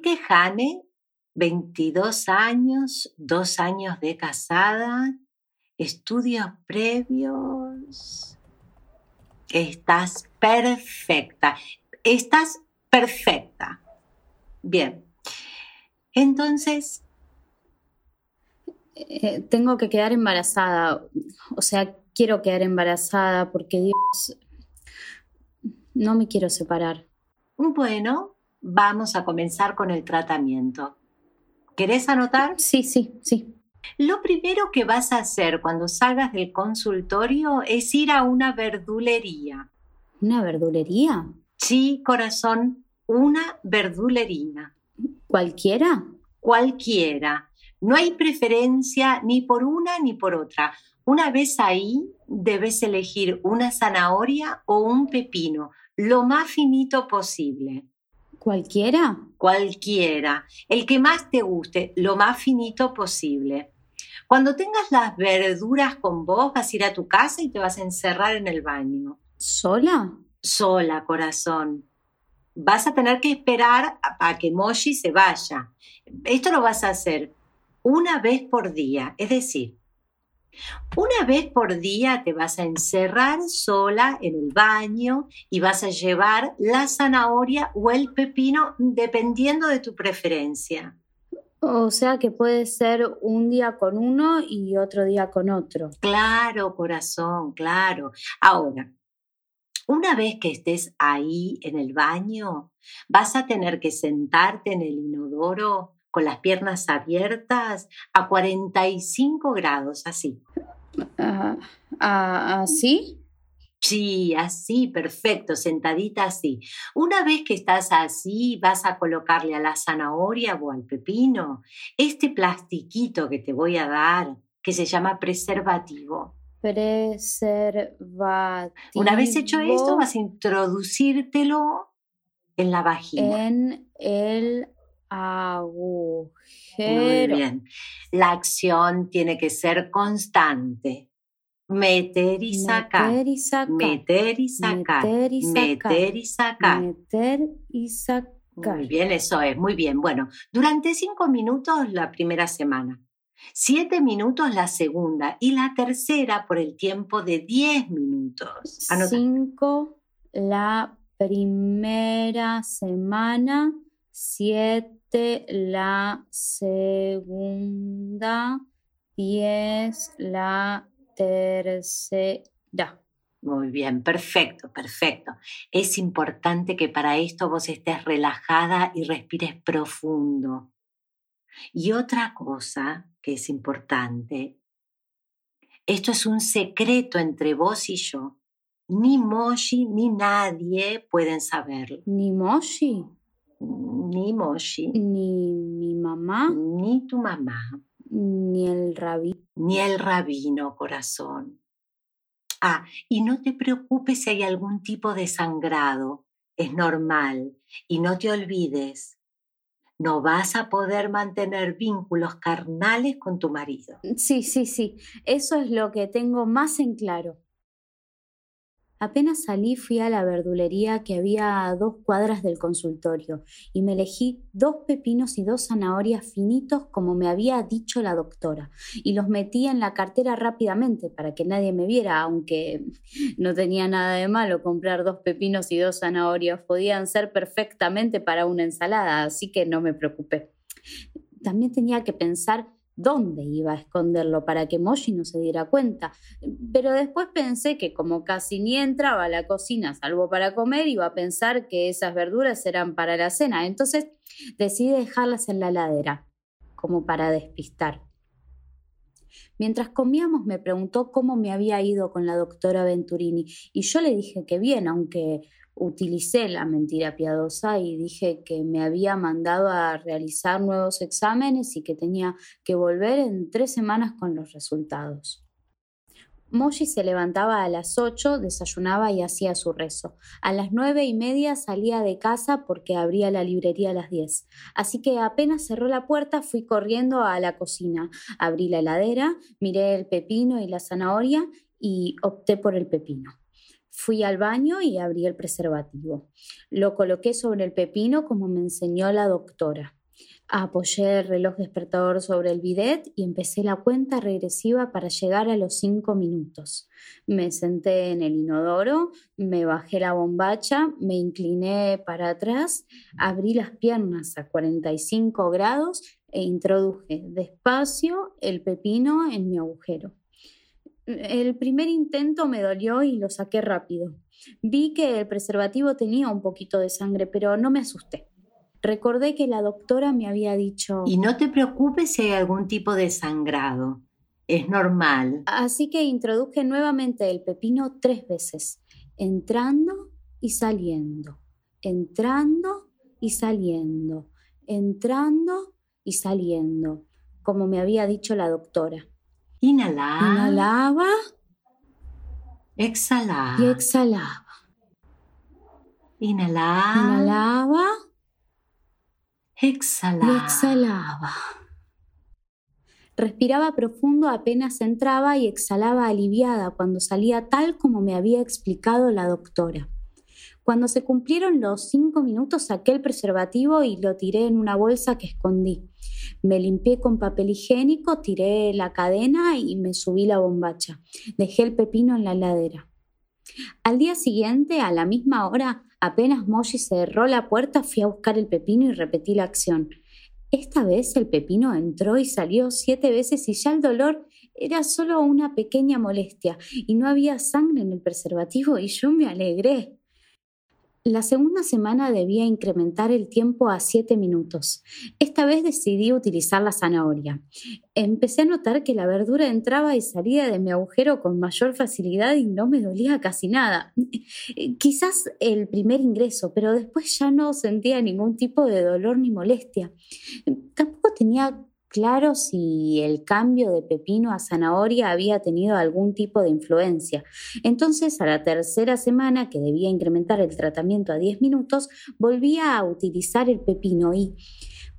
Lilke Hane, 22 años, dos años de casada, estudios previos. Estás perfecta. Estás perfecta. Bien. Entonces... Eh, tengo que quedar embarazada. O sea, quiero quedar embarazada porque Dios... No me quiero separar. Bueno, vamos a comenzar con el tratamiento. ¿Querés anotar? Sí, sí, sí. Lo primero que vas a hacer cuando salgas del consultorio es ir a una verdulería. ¿Una verdulería? Sí, corazón, una verdulería. ¿Cualquiera? Cualquiera. No hay preferencia ni por una ni por otra. Una vez ahí, debes elegir una zanahoria o un pepino, lo más finito posible. ¿Cualquiera? Cualquiera. El que más te guste, lo más finito posible. Cuando tengas las verduras con vos, vas a ir a tu casa y te vas a encerrar en el baño. ¿Sola? Sola, corazón. Vas a tener que esperar a, que Moshi se vaya. Esto lo vas a hacer una vez por día, es decir, una vez por día te vas a encerrar sola en el baño y vas a llevar la zanahoria o el pepino dependiendo de tu preferencia. O sea que puede ser un día con uno y otro día con otro. Claro, corazón, claro. Ahora, una vez que estés ahí en el baño, vas a tener que sentarte en el inodoro con las piernas abiertas a 45 grados, así. Ah, ah, ¿Así? Sí, así, perfecto, sentadita así. Una vez que estás así, vas a colocarle a la zanahoria o al pepino este plastiquito que te voy a dar, que se llama preservativo. Preservativo. Una vez hecho esto, vas a introducírtelo en la vagina. En el agujero. Muy bien. La acción tiene que ser constante. Meter y sacar. Meter y sacar. Meter y sacar. Meter y sacar. Meter y sacar. Meter y sacar. Muy bien, eso es, muy bien. Bueno, durante cinco minutos la primera semana, siete minutos la segunda y la tercera por el tiempo de diez minutos. Cinco la primera semana, siete la segunda, diez la tercera. Muy bien, perfecto, perfecto. Es importante que para esto vos estés relajada y respires profundo. Y otra cosa que es importante, esto es un secreto entre vos y yo. Ni Moshi ni nadie pueden saberlo. ¿Ni Moshi? Ni Moshi, ni mi mamá, ni tu mamá, ni el rabino, ni el rabino, corazón. Ah, y no te preocupes si hay algún tipo de sangrado, es normal. Y no te olvides, no vas a poder mantener vínculos carnales con tu marido. Sí, sí, sí, eso es lo que tengo más en claro. Apenas salí fui a la verdulería que había a dos cuadras del consultorio y me elegí dos pepinos y dos zanahorias finitos como me había dicho la doctora y los metí en la cartera rápidamente para que nadie me viera, aunque no tenía nada de malo comprar dos pepinos y dos zanahorias, podían ser perfectamente para una ensalada, así que no me preocupé. También tenía que pensar dónde iba a esconderlo para que Moshi no se diera cuenta. Pero después pensé que como casi ni entraba a la cocina salvo para comer, iba a pensar que esas verduras eran para la cena. Entonces decidí dejarlas en la ladera, como para despistar. Mientras comíamos me preguntó cómo me había ido con la doctora Venturini y yo le dije que bien, aunque utilicé la mentira piadosa y dije que me había mandado a realizar nuevos exámenes y que tenía que volver en tres semanas con los resultados. Moshi se levantaba a las ocho, desayunaba y hacía su rezo. A las nueve y media salía de casa porque abría la librería a las diez. Así que apenas cerró la puerta fui corriendo a la cocina. Abrí la heladera, miré el pepino y la zanahoria y opté por el pepino. Fui al baño y abrí el preservativo. Lo coloqué sobre el pepino como me enseñó la doctora. Apoyé el reloj despertador sobre el bidet y empecé la cuenta regresiva para llegar a los cinco minutos. Me senté en el inodoro, me bajé la bombacha, me incliné para atrás, abrí las piernas a 45 grados e introduje despacio el pepino en mi agujero. El primer intento me dolió y lo saqué rápido. Vi que el preservativo tenía un poquito de sangre, pero no me asusté. Recordé que la doctora me había dicho... Y no te preocupes si hay algún tipo de sangrado. Es normal. Así que introduje nuevamente el pepino tres veces, entrando y saliendo, entrando y saliendo, entrando y saliendo, como me había dicho la doctora. Inhalaba. Inhalaba. Exhalaba. Y exhalaba. Inhalaba. Inhalaba Exhalaba. Y exhalaba. Respiraba profundo apenas entraba y exhalaba aliviada cuando salía tal como me había explicado la doctora. Cuando se cumplieron los cinco minutos saqué el preservativo y lo tiré en una bolsa que escondí. Me limpié con papel higiénico, tiré la cadena y me subí la bombacha. Dejé el pepino en la ladera. Al día siguiente, a la misma hora, Apenas Moshi cerró la puerta, fui a buscar el pepino y repetí la acción. Esta vez el pepino entró y salió siete veces y ya el dolor era solo una pequeña molestia y no había sangre en el preservativo y yo me alegré. La segunda semana debía incrementar el tiempo a 7 minutos. Esta vez decidí utilizar la zanahoria. Empecé a notar que la verdura entraba y salía de mi agujero con mayor facilidad y no me dolía casi nada. Quizás el primer ingreso, pero después ya no sentía ningún tipo de dolor ni molestia. Tampoco tenía claro si el cambio de pepino a zanahoria había tenido algún tipo de influencia. Entonces, a la tercera semana, que debía incrementar el tratamiento a 10 minutos, volvía a utilizar el pepino y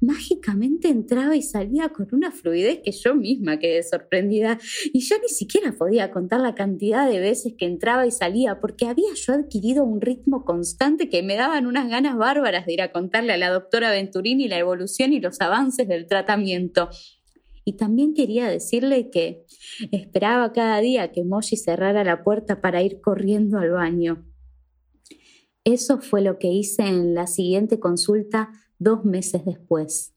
mágicamente entraba y salía con una fluidez que yo misma quedé sorprendida y yo ni siquiera podía contar la cantidad de veces que entraba y salía porque había yo adquirido un ritmo constante que me daban unas ganas bárbaras de ir a contarle a la doctora Venturini la evolución y los avances del tratamiento. Y también quería decirle que esperaba cada día que Moshi cerrara la puerta para ir corriendo al baño. Eso fue lo que hice en la siguiente consulta dos meses después.